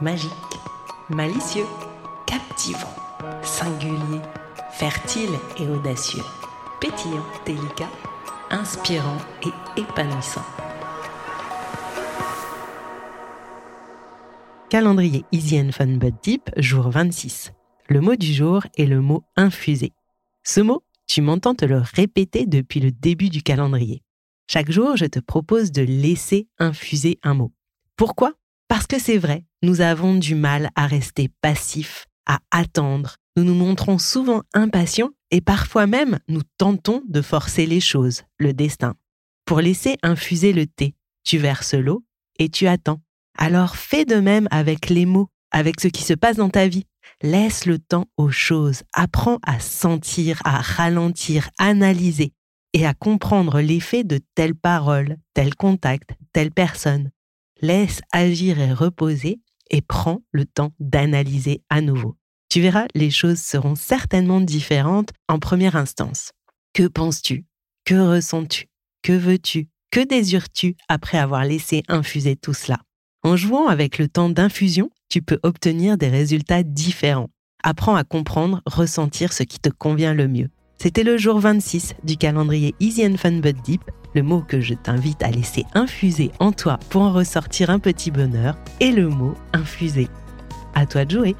Magique, malicieux, captivant, singulier, fertile et audacieux, pétillant, délicat, inspirant et épanouissant. Calendrier Easy Fun But Deep, jour 26. Le mot du jour est le mot infusé. Ce mot, tu m'entends te le répéter depuis le début du calendrier. Chaque jour, je te propose de laisser infuser un mot. Pourquoi? Parce que c'est vrai, nous avons du mal à rester passifs, à attendre. Nous nous montrons souvent impatients et parfois même nous tentons de forcer les choses, le destin. Pour laisser infuser le thé, tu verses l'eau et tu attends. Alors fais de même avec les mots, avec ce qui se passe dans ta vie. Laisse le temps aux choses, apprends à sentir, à ralentir, analyser et à comprendre l'effet de telle parole, tel contact, telle personne. Laisse agir et reposer et prends le temps d'analyser à nouveau. Tu verras, les choses seront certainement différentes en première instance. Que penses-tu? Que ressens-tu? Que veux-tu? Que désires-tu après avoir laissé infuser tout cela? En jouant avec le temps d'infusion, tu peux obtenir des résultats différents. Apprends à comprendre, ressentir ce qui te convient le mieux. C'était le jour 26 du calendrier Easy and Fun But Deep, le mot que je t'invite à laisser infuser en toi pour en ressortir un petit bonheur, est le mot infuser. À toi de jouer!